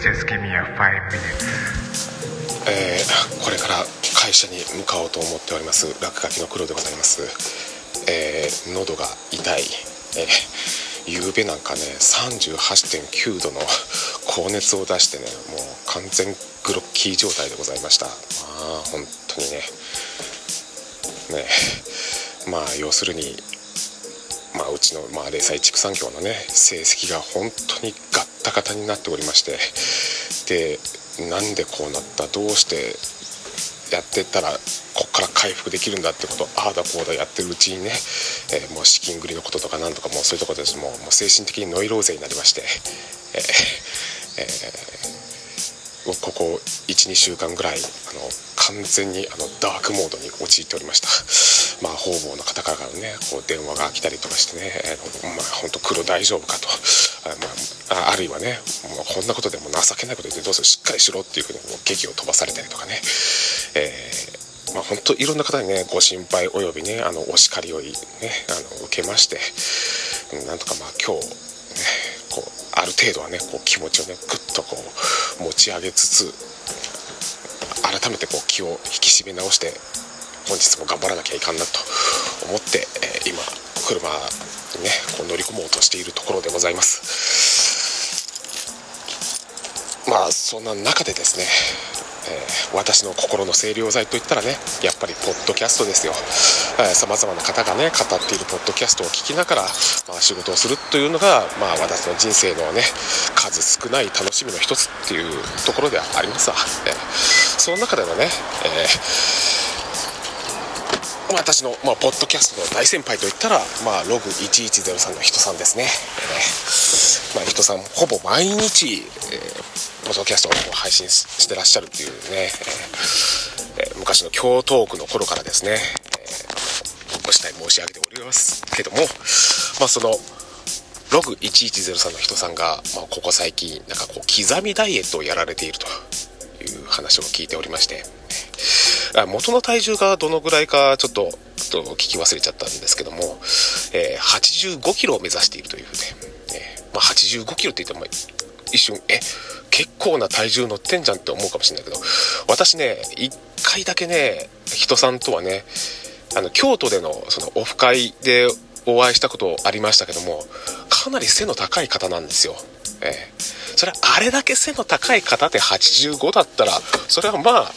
Just give me a five minutes. えーこれから会社に向かおうと思っております。落書きの黒でございます、えー喉が痛い、えー、夕べなんかね38.9度の高熱を出してねもう完全グロッキー状態でございました。まあ本当にね。ね。まあ要するにまあ、うちの、まあ、零細畜産業のね成績が本当にガッタガタになっておりましてでなんでこうなったどうしてやってったらこっから回復できるんだってことああだこうだやってるうちにね、えーもう資金繰りのこととかなんとかもうそういうところでもうもう精神的にノイローゼになりまして、えーえーここ12週間ぐらいあの完全にあのダークモードに陥っておりました。まあ方々の方からねこう電話が来たりとかしてね「あのまあ本当黒大丈夫かと」あ,、まあ、ああるいはねもうこんなことでも情けないこと言ってどうするしっかりしろっていうふうにもう劇を飛ばされたりとかね、えーまあ、本当いろんな方にねご心配およびねあのお叱りをねあの受けましてなんとかまあ今日ねこうある程度はねこう気持ちをねぐっとこう持ち上げつつ改めてこう気を引き締め直して本日も頑張らなきゃいかんなと思って、えー今車にねこう乗り込もうとしているところでございます。まあそんな中でですねえー私の心の清涼剤といったらねやっぱりポッドキャストですよ。さまざまな方がね語っているポッドキャストを聞きながら、まあ、仕事をするというのが、まあ、私の人生のね数少ない楽しみの一つっていうところではありますわ、えーその中でのね、えー私の、まあ、ポッドキャストの大先輩といったら、まあ、ログ1103の人さんですね、えーまあ、人さんほぼ毎日、えポッドキャストを配信してらっしゃるっていうね、えー昔の京都区の頃からですね、えーご指摘申し上げておりますけども、まあ、そのログ1103の人さんが、まあ、ここ最近なんかこう刻みダイエットをやられているという話を聞いておりまして元の体重がどのぐらいかちょっとょっと聞き忘れちゃったんですけども、えー85キロを目指しているというふうで、えーまあ、85キロって言っても一瞬え結構な体重乗ってんじゃんって思うかもしれないけど私ね1回だけね人さんとはねあの京都でのそのオフ会でお会いしたことありましたけどもかなり背の高い方なんですよ。ええ。それはあれだけ背の高い方で85だったらそれはまあ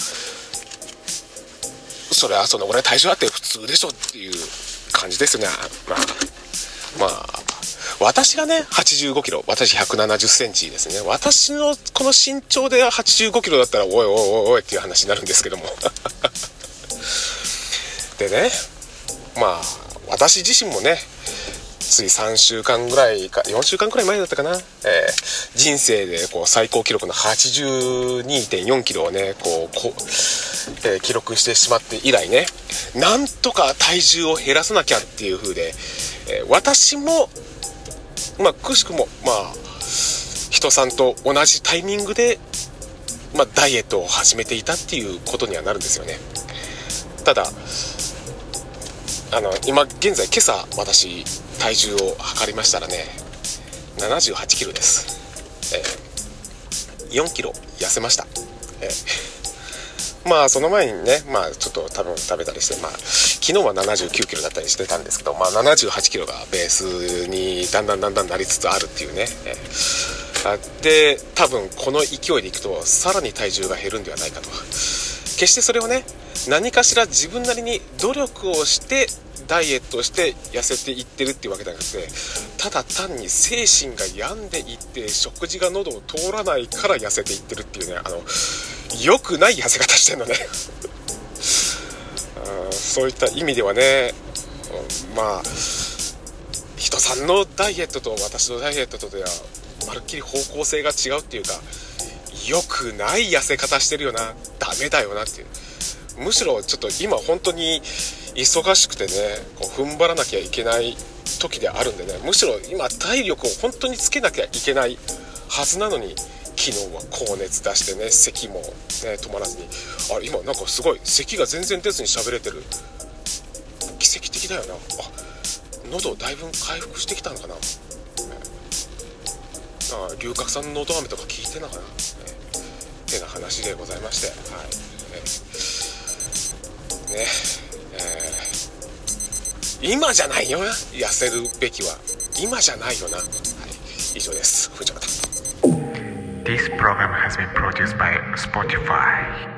それはその俺体重あって普通でしょっていう感じですよね。まあ。まあ私がね85キロ私170センチですね。私のこの身長で85キロだったらおいおいおいおいっていう話になるんですけども。でねまあ私自身もねつい3週間ぐらいか4週間くらい前だったかな、えー人生でこう最高記録の82.4キロをねこうこう、えー記録してしまって以来ねなんとか体重を減らさなきゃっていう風で、えー私もまあくしくもまあ人さんと同じタイミングで、まあ、ダイエットを始めていたっていうことにはなるんですよね。ただあの今現在今朝私体重を測りましたらね78キロです、えー4キロ痩せました、えー まあその前にねまあちょっと多分食べたりしてまあ昨日は79キロだったりしてたんですけどまあ78キロがベースにだんだんだんだんなりつつあるっていうね、えーで多分この勢いでいくとさらに体重が減るんではないかと。決してそれをね何かしら自分なりに努力をしてダイエットして痩せていってるっていうわけじゃなくてただ単に精神が病んでいって食事が喉を通らないから痩せていってるっていうねあの良くない痩せ方してんのね。そういった意味ではねまあ人さんのダイエットと私のダイエットとではまるっきり方向性が違うっていうか良くない痩せ方してるよなダメだよなっていう。むしろちょっと今本当に忙しくてねこう踏ん張らなきゃいけない時であるんでねむしろ今体力を本当につけなきゃいけないはずなのに昨日は高熱出してね咳も、ね、止まらずにあ今なんかすごい咳が全然出ずに喋れてる。奇跡的だよな。あ喉だいぶ回復してきたのかな。なんかさん龍角散の音飴とか聞いてんのかな、えー、てな話でございまして。はい、えー、ね。えー、今じゃないよな。痩せるべきは。今じゃないよな。はい。以上です。This program has been produced by Spotify